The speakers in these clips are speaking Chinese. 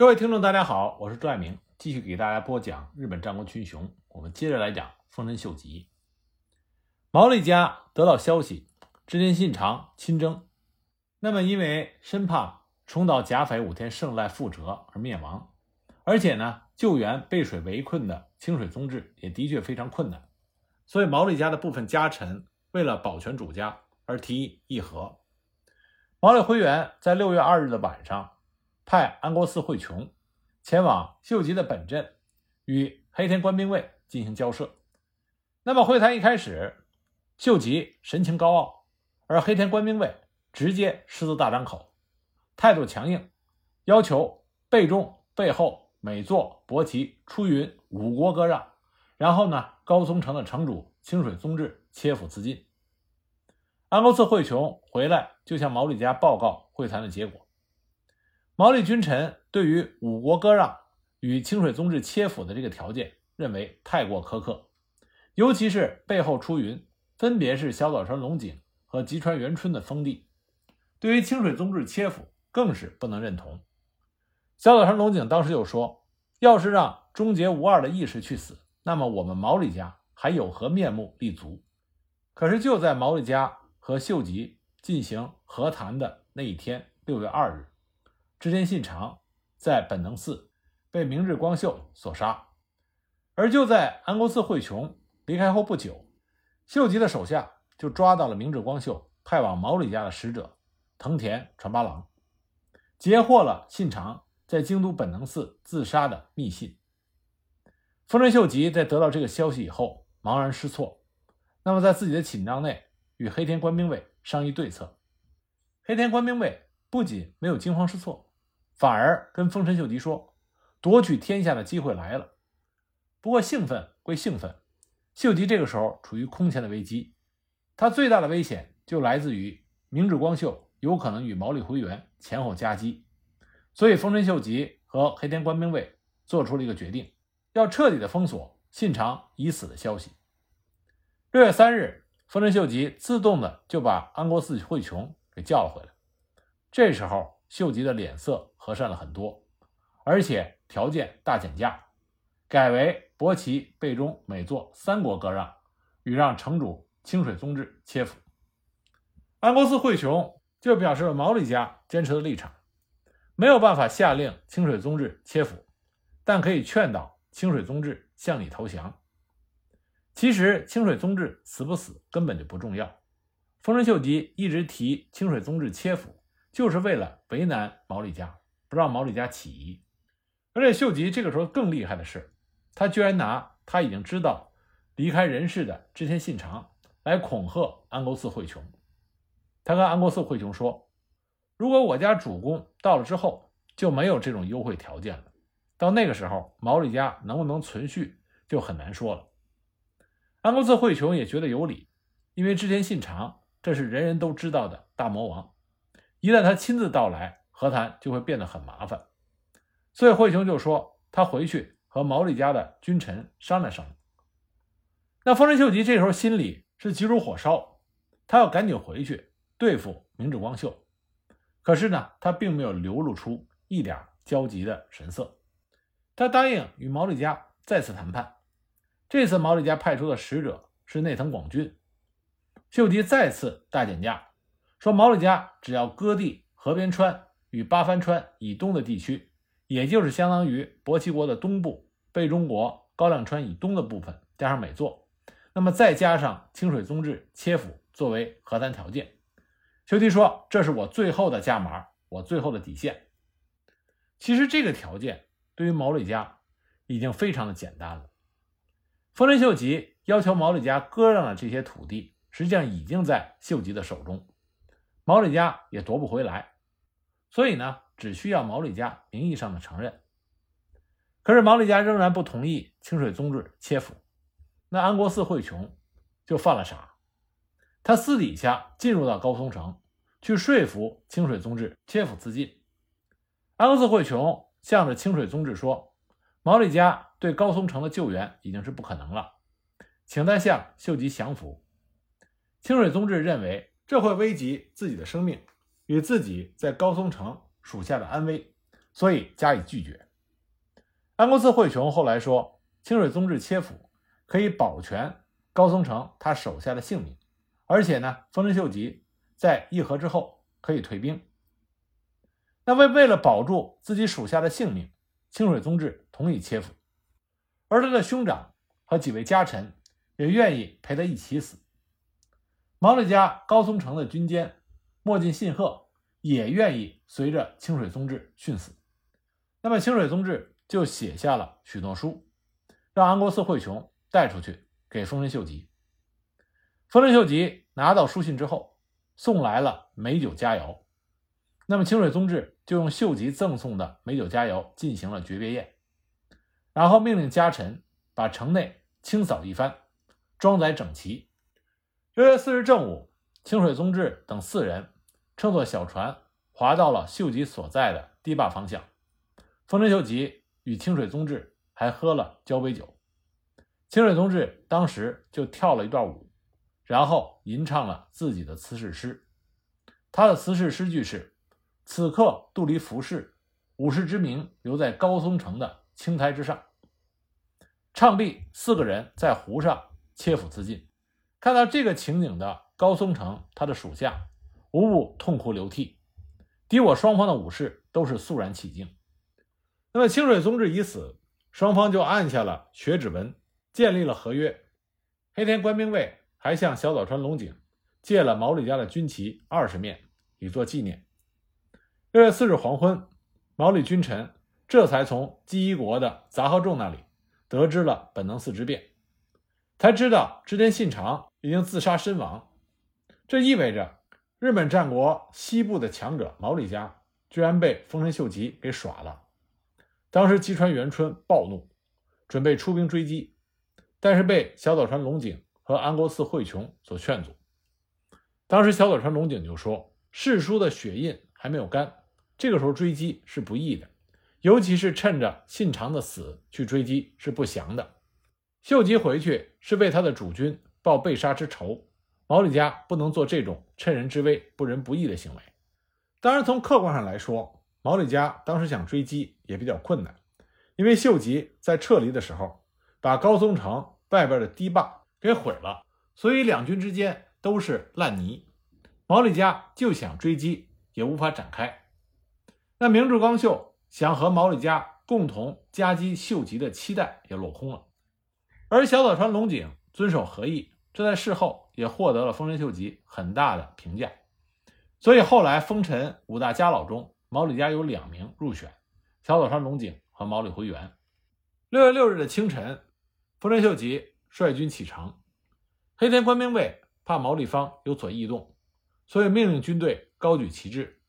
各位听众，大家好，我是朱爱明，继续给大家播讲日本战国群雄。我们接着来讲丰臣秀吉。毛利家得到消息，织田信长亲征，那么因为生怕重蹈甲斐武田胜赖覆辙而灭亡，而且呢救援被水围困的清水宗治也的确非常困难，所以毛利家的部分家臣为了保全主家而提议议和。毛利辉元在六月二日的晚上。派安国寺惠琼前往秀吉的本镇，与黑田官兵卫进行交涉。那么会谈一开始，秀吉神情高傲，而黑田官兵卫直接狮子大张口，态度强硬，要求背中、背后、美作、伯旗、出云五国割让，然后呢，高松城的城主清水宗治切腹自尽。安国寺惠琼回来就向毛利家报告会谈的结果。毛利君臣对于五国割让与清水宗治切腹的这个条件认为太过苛刻，尤其是背后出云分别是小早川龙井和吉川元春的封地，对于清水宗治切腹更是不能认同。小早川龙井当时就说：“要是让终结无二的义士去死，那么我们毛利家还有何面目立足？”可是就在毛利家和秀吉进行和谈的那一天，六月二日。织田信长在本能寺被明智光秀所杀，而就在安国寺惠琼离开后不久，秀吉的手下就抓到了明智光秀派往毛利家的使者藤田传八郎，截获了信长在京都本能寺自杀的密信。丰臣秀吉在得到这个消息以后茫然失措，那么在自己的寝帐内与黑田官兵卫商议对策。黑田官兵卫不仅没有惊慌失措。反而跟丰臣秀吉说，夺取天下的机会来了。不过兴奋归兴奋，秀吉这个时候处于空前的危机，他最大的危险就来自于明智光秀有可能与毛利辉元前后夹击。所以丰臣秀吉和黑田官兵卫做出了一个决定，要彻底的封锁信长已死的消息。六月三日，丰臣秀吉自动的就把安国寺惠琼给叫了回来。这时候。秀吉的脸色和善了很多，而且条件大减价，改为伯旗、备中、美作三国割让，与让城主清水宗治切腹。安国寺惠琼就表示了毛利家坚持的立场，没有办法下令清水宗治切腹，但可以劝导清水宗治向你投降。其实清水宗治死不死根本就不重要，丰臣秀吉一直提清水宗治切腹。就是为了为难毛利家，不让毛利家起疑。而且秀吉这个时候更厉害的是，他居然拿他已经知道离开人世的织田信长来恐吓安国寺惠琼。他跟安国寺惠琼说：“如果我家主公到了之后就没有这种优惠条件了，到那个时候毛利家能不能存续就很难说了。”安国寺惠琼也觉得有理，因为织田信长这是人人都知道的大魔王。一旦他亲自到来，和谈就会变得很麻烦。所以惠琼就说他回去和毛利家的君臣商量商量。那丰臣秀吉这时候心里是急如火烧，他要赶紧回去对付明智光秀。可是呢，他并没有流露出一点焦急的神色。他答应与毛利家再次谈判。这次毛利家派出的使者是内藤广俊。秀吉再次大减价。说毛利家只要割地河边川与八幡川以东的地区，也就是相当于博齐国的东部、北中国高亮川以东的部分，加上美作，那么再加上清水宗治切腹作为和谈条件。修吉说：“这是我最后的价码，我最后的底线。”其实这个条件对于毛利家已经非常的简单了。丰臣秀吉要求毛利家割让的这些土地，实际上已经在秀吉的手中。毛利家也夺不回来，所以呢，只需要毛利家名义上的承认。可是毛利家仍然不同意清水宗治切腹，那安国寺惠琼就犯了傻，他私底下进入到高松城去说服清水宗治切腹自尽。安国寺惠琼向着清水宗治说：“毛利家对高松城的救援已经是不可能了，请他向秀吉降服。”清水宗治认为。这会危及自己的生命与自己在高松城属下的安危，所以加以拒绝。安国寺惠雄后来说，清水宗治切腹可以保全高松城他手下的性命，而且呢，丰臣秀吉在议和之后可以退兵。那为为了保住自己属下的性命，清水宗治同意切腹，而他的兄长和几位家臣也愿意陪他一起死。毛利家高松城的军监墨镜信贺也愿意随着清水宗治殉死。那么清水宗治。就写下了许诺书，让安国寺惠琼带出去给丰臣秀吉。丰臣秀吉拿到书信之后，送来了美酒佳肴。那么清水宗治就用秀吉赠送的美酒佳肴进行了诀别宴，然后命令家臣把城内清扫一番，装载整齐。六月四日正午，清水宗治等四人乘坐小船划到了秀吉所在的堤坝方向。丰臣秀吉。与清水宗治还喝了交杯酒，清水宗治当时就跳了一段舞，然后吟唱了自己的辞世诗。他的辞世诗句是：“此刻杜离服饰，武士之名留在高松城的青苔之上。”唱毕，四个人在湖上切腹自尽。看到这个情景的高松城，他的属下无不痛哭流涕。敌我双方的武士都是肃然起敬。那么清水宗治已死，双方就按下了血指纹，建立了合约。黑田官兵卫还向小早川龙井借了毛利家的军旗二十面，以作纪念。六月四日黄昏，毛利君臣这才从基一国的杂贺众那里得知了本能寺之变，才知道织田信长已经自杀身亡。这意味着日本战国西部的强者毛利家居然被丰臣秀吉给耍了。当时吉川元春暴怒，准备出兵追击，但是被小早川龙井和安国寺惠琼所劝阻。当时小早川龙井就说：“世叔的血印还没有干，这个时候追击是不易的，尤其是趁着信长的死去追击是不祥的。秀吉回去是为他的主君报被杀之仇，毛利家不能做这种趁人之危不仁不义的行为。当然，从客观上来说。”毛利家当时想追击也比较困难，因为秀吉在撤离的时候把高松城外边的堤坝给毁了，所以两军之间都是烂泥。毛利家就想追击也无法展开。那明智光秀想和毛利家共同夹击秀吉的期待也落空了。而小早川龙井遵守合议，这在事后也获得了丰臣秀吉很大的评价。所以后来丰臣五大家老中。毛利家有两名入选，小早川龙井和毛利辉元。六月六日的清晨，丰臣秀吉率军启程。黑田官兵卫怕毛利方有所异动，所以命令军队高举旗帜。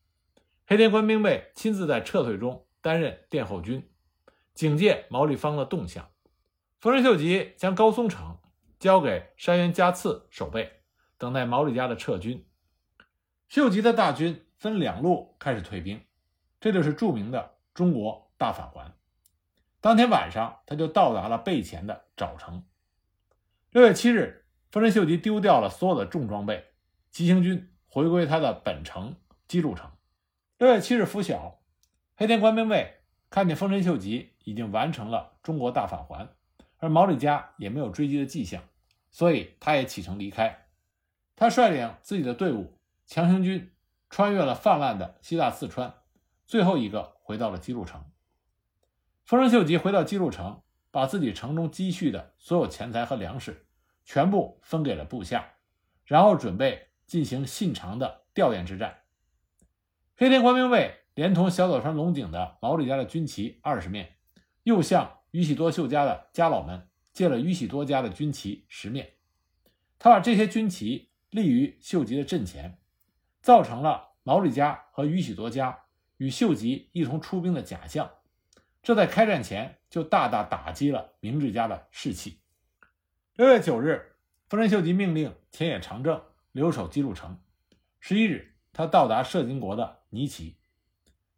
黑田官兵卫亲自在撤退中担任殿后军，警戒毛利方的动向。丰臣秀吉将高松城交给山原加次守备，等待毛利家的撤军。秀吉的大军分两路开始退兵。这就是著名的中国大返还。当天晚上，他就到达了备前的沼城。六月七日，丰臣秀吉丢掉了所有的重装备，急行军回归他的本城基路城。六月七日拂晓，黑田官兵卫看见丰臣秀吉已经完成了中国大返还，而毛利家也没有追击的迹象，所以他也启程离开。他率领自己的队伍强行军穿越了泛滥的西大四川。最后一个回到了基路城。丰臣秀吉回到基路城，把自己城中积蓄的所有钱财和粮食全部分给了部下，然后准备进行信长的吊唁之战。黑田官兵卫连同小早川龙井的毛利家的军旗二十面，又向宇喜多秀家的家老们借了宇喜多家的军旗十面。他把这些军旗立于秀吉的阵前，造成了毛利家和宇喜多家。与秀吉一同出兵的假象，这在开战前就大大打击了明治家的士气。六月九日，丰臣秀吉命令田野长政留守基路城。十一日，他到达摄津国的尼崎。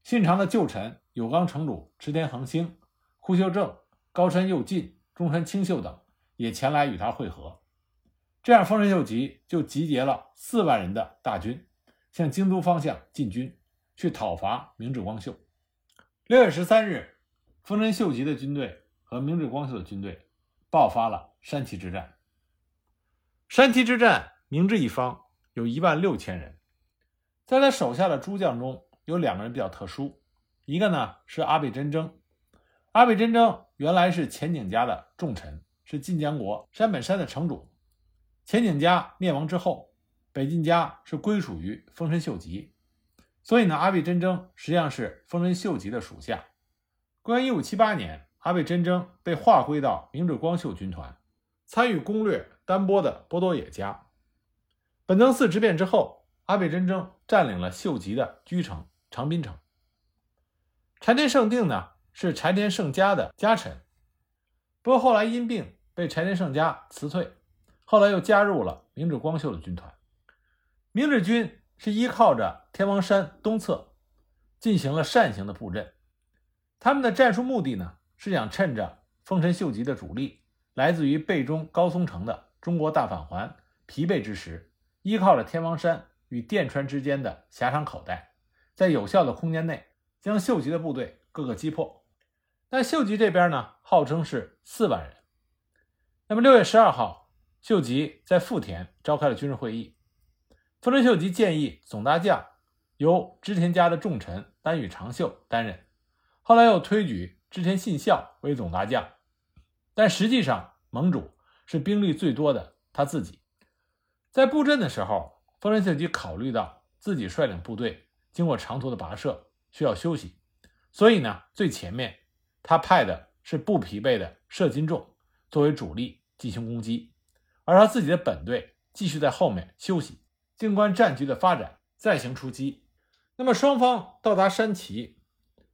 信长的旧臣有冈城主池田恒兴、户秀正、高山右近、中山清秀等也前来与他会合。这样，丰臣秀吉就集结了四万人的大军，向京都方向进军。去讨伐明智光秀。六月十三日，丰臣秀吉的军队和明治光秀的军队爆发了山崎之战。山崎之战，明治一方有一万六千人，在他手下的诸将中有两个人比较特殊，一个呢是阿倍真征。阿倍真征原来是前景家的重臣，是晋江国山本山的城主。前景家灭亡之后，北晋家是归属于丰臣秀吉。所以呢，阿倍真征实际上是丰臣秀吉的属下。公元一五七八年，阿倍真征被划归到明治光秀军团，参与攻略丹波的波多野家。本能寺之变之后，阿倍真征占领了秀吉的居城长滨城。柴田胜定呢，是柴田胜家的家臣，不过后来因病被柴田胜家辞退，后来又加入了明治光秀的军团。明治军。是依靠着天王山东侧进行了扇形的布阵，他们的战术目的呢是想趁着丰臣秀吉的主力来自于背中高松城的中国大返还疲惫之时，依靠着天王山与电川之间的狭长口袋，在有效的空间内将秀吉的部队各个击破。但秀吉这边呢，号称是四万人。那么六月十二号，秀吉在富田召开了军事会议。丰臣秀吉建议总大将由织田家的重臣丹羽长秀担任，后来又推举织田信孝为总大将，但实际上盟主是兵力最多的他自己。在布阵的时候，丰臣秀吉考虑到自己率领部队经过长途的跋涉需要休息，所以呢，最前面他派的是不疲惫的射金众作为主力进行攻击，而他自己的本队继续在后面休息。静观战局的发展，再行出击。那么双方到达山崎，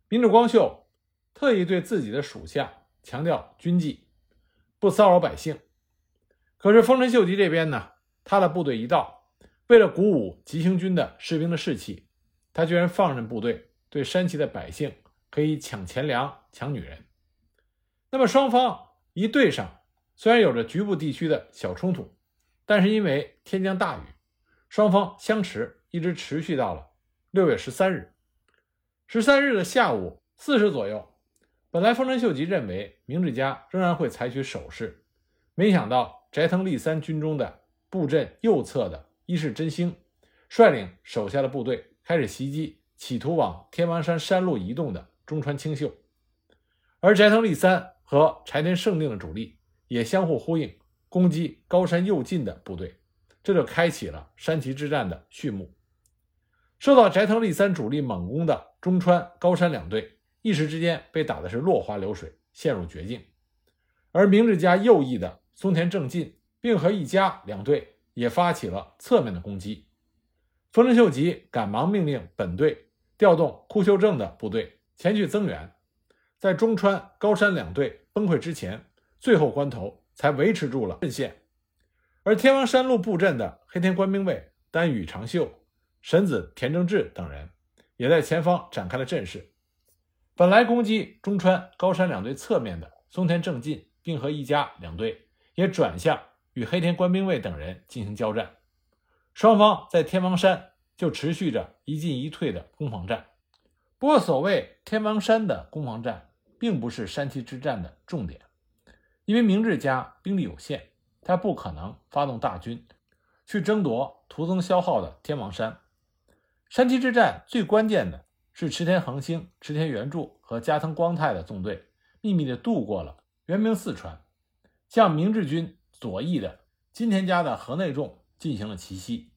明治光秀特意对自己的属下强调军纪，不骚扰百姓。可是丰臣秀吉这边呢，他的部队一到，为了鼓舞急行军的士兵的士气，他居然放任部队对山崎的百姓可以抢钱粮、抢女人。那么双方一对上，虽然有着局部地区的小冲突，但是因为天降大雨。双方相持，一直持续到了六月十三日。十三日的下午四时左右，本来丰臣秀吉认为明治家仍然会采取守势，没想到斋藤利三军中的布阵右侧的伊势真星率领手下的部队开始袭击，企图往天王山山路移动的中川清秀，而斋藤利三和柴田胜定的主力也相互呼应，攻击高山右近的部队。这就开启了山崎之战的序幕。受到斋藤利三主力猛攻的中川、高山两队，一时之间被打的是落花流水，陷入绝境。而明治家右翼的松田正进、并和一家两队也发起了侧面的攻击。丰臣秀吉赶忙命令本队调动库秀正的部队前去增援，在中川、高山两队崩溃之前，最后关头才维持住了阵线。而天王山路布阵的黑田官兵卫丹羽长秀、神子田正治等人，也在前方展开了阵势。本来攻击中川、高山两队侧面的松田正进、并和一家两队，也转向与黑田官兵卫等人进行交战。双方在天王山就持续着一进一退的攻防战。不过，所谓天王山的攻防战，并不是山崎之战的重点，因为明治家兵力有限。他不可能发动大军去争夺徒增消耗的天王山。山崎之战最关键的是池田恒星、池田元助和加藤光太的纵队秘密地渡过了圆明四川，向明治军左翼的金田家的河内众进行了奇袭。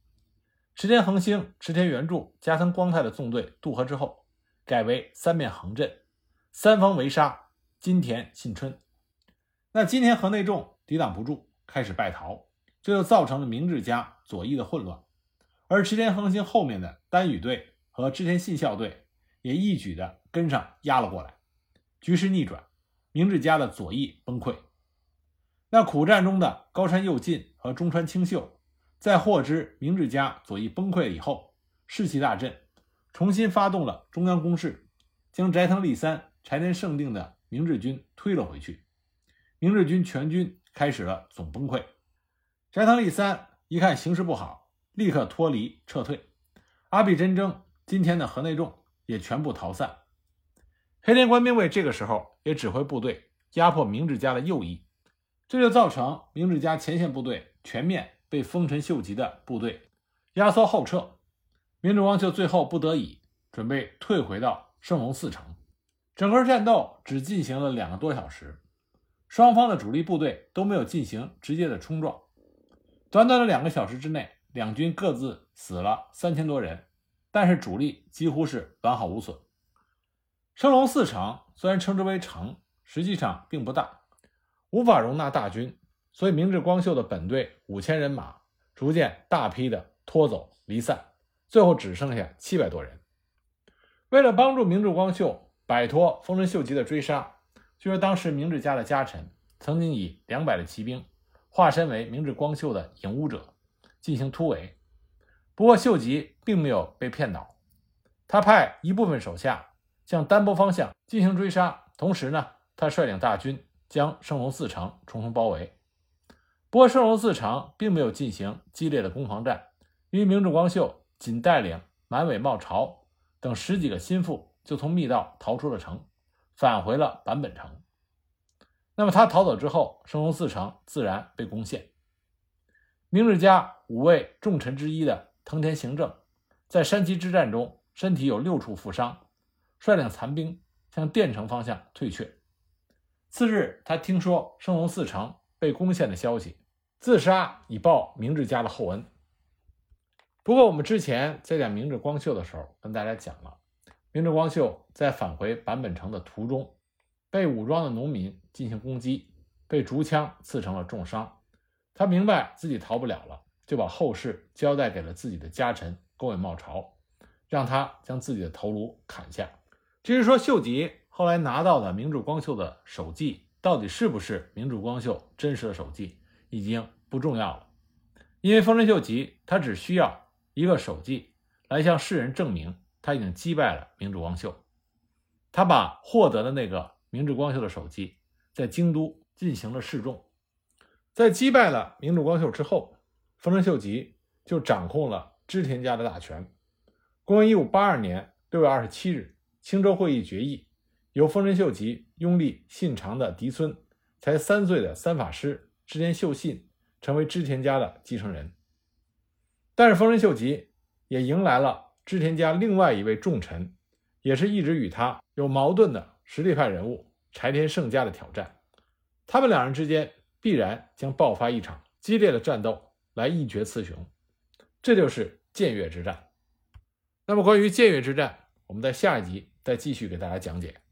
池田恒星、池田元助、加藤光太的纵队渡河之后，改为三面横阵，三方围杀金田信春。那金田和内众抵挡不住。开始败逃，这就造成了明治家左翼的混乱，而池田恒星后面的丹羽队和织田信孝队也一举的跟上压了过来，局势逆转，明治家的左翼崩溃。那苦战中的高山右近和中川清秀，在获知明治家左翼崩溃以后，士气大振，重新发动了中央攻势，将斋藤利三、柴田胜定的明治军推了回去，明治军全军。开始了总崩溃，斋藤利三一看形势不好，立刻脱离撤退。阿比真征今天的河内众也全部逃散。黑田官兵卫这个时候也指挥部队压迫明治家的右翼，这就造成明治家前线部队全面被丰臣秀吉的部队压缩后撤。明治光秀最后不得已准备退回到圣龙寺城。整个战斗只进行了两个多小时，双方的主力部队都没有进行直接的冲撞。短短的两个小时之内，两军各自死了三千多人，但是主力几乎是完好无损。升龙寺城虽然称之为城，实际上并不大，无法容纳大军，所以明治光秀的本队五千人马逐渐大批的拖走离散，最后只剩下七百多人。为了帮助明治光秀摆脱丰臣秀吉的追杀，据说当时明治家的家臣曾经以两百的骑兵化身为明治光秀的影武者进行突围，不过秀吉并没有被骗倒，他派一部分手下。向丹波方向进行追杀，同时呢，他率领大军将圣龙寺城重重包围。不过，圣龙寺城并没有进行激烈的攻防战，因为明治光秀仅带领满尾茂朝等十几个心腹就从密道逃出了城，返回了坂本城。那么他逃走之后，圣龙寺城自然被攻陷。明治家五位重臣之一的藤田行政，在山崎之战中身体有六处负伤。率领残兵向电城方向退却。次日，他听说圣龙寺城被攻陷的消息，自杀以报明治家的厚恩。不过，我们之前在讲明治光秀的时候，跟大家讲了，明治光秀在返回坂本城的途中，被武装的农民进行攻击，被竹枪刺成了重伤。他明白自己逃不了了，就把后事交代给了自己的家臣宫尾茂朝，让他将自己的头颅砍下。至于说秀吉后来拿到的明治光秀的手记到底是不是明治光秀真实的手记，已经不重要了，因为丰臣秀吉他只需要一个手记来向世人证明他已经击败了明治光秀。他把获得的那个明治光秀的手机在京都进行了示众，在击败了明治光秀之后，丰臣秀吉就掌控了织田家的大权。公元一五八二年六月二十七日。青州会议决议，由丰臣秀吉拥立信长的嫡孙，才三岁的三法师织田秀信成为织田家的继承人。但是丰臣秀吉也迎来了织田家另外一位重臣，也是一直与他有矛盾的实力派人物柴田胜家的挑战。他们两人之间必然将爆发一场激烈的战斗，来一决雌雄。这就是建越之战。那么关于建越之战，我们在下一集。再继续给大家讲解。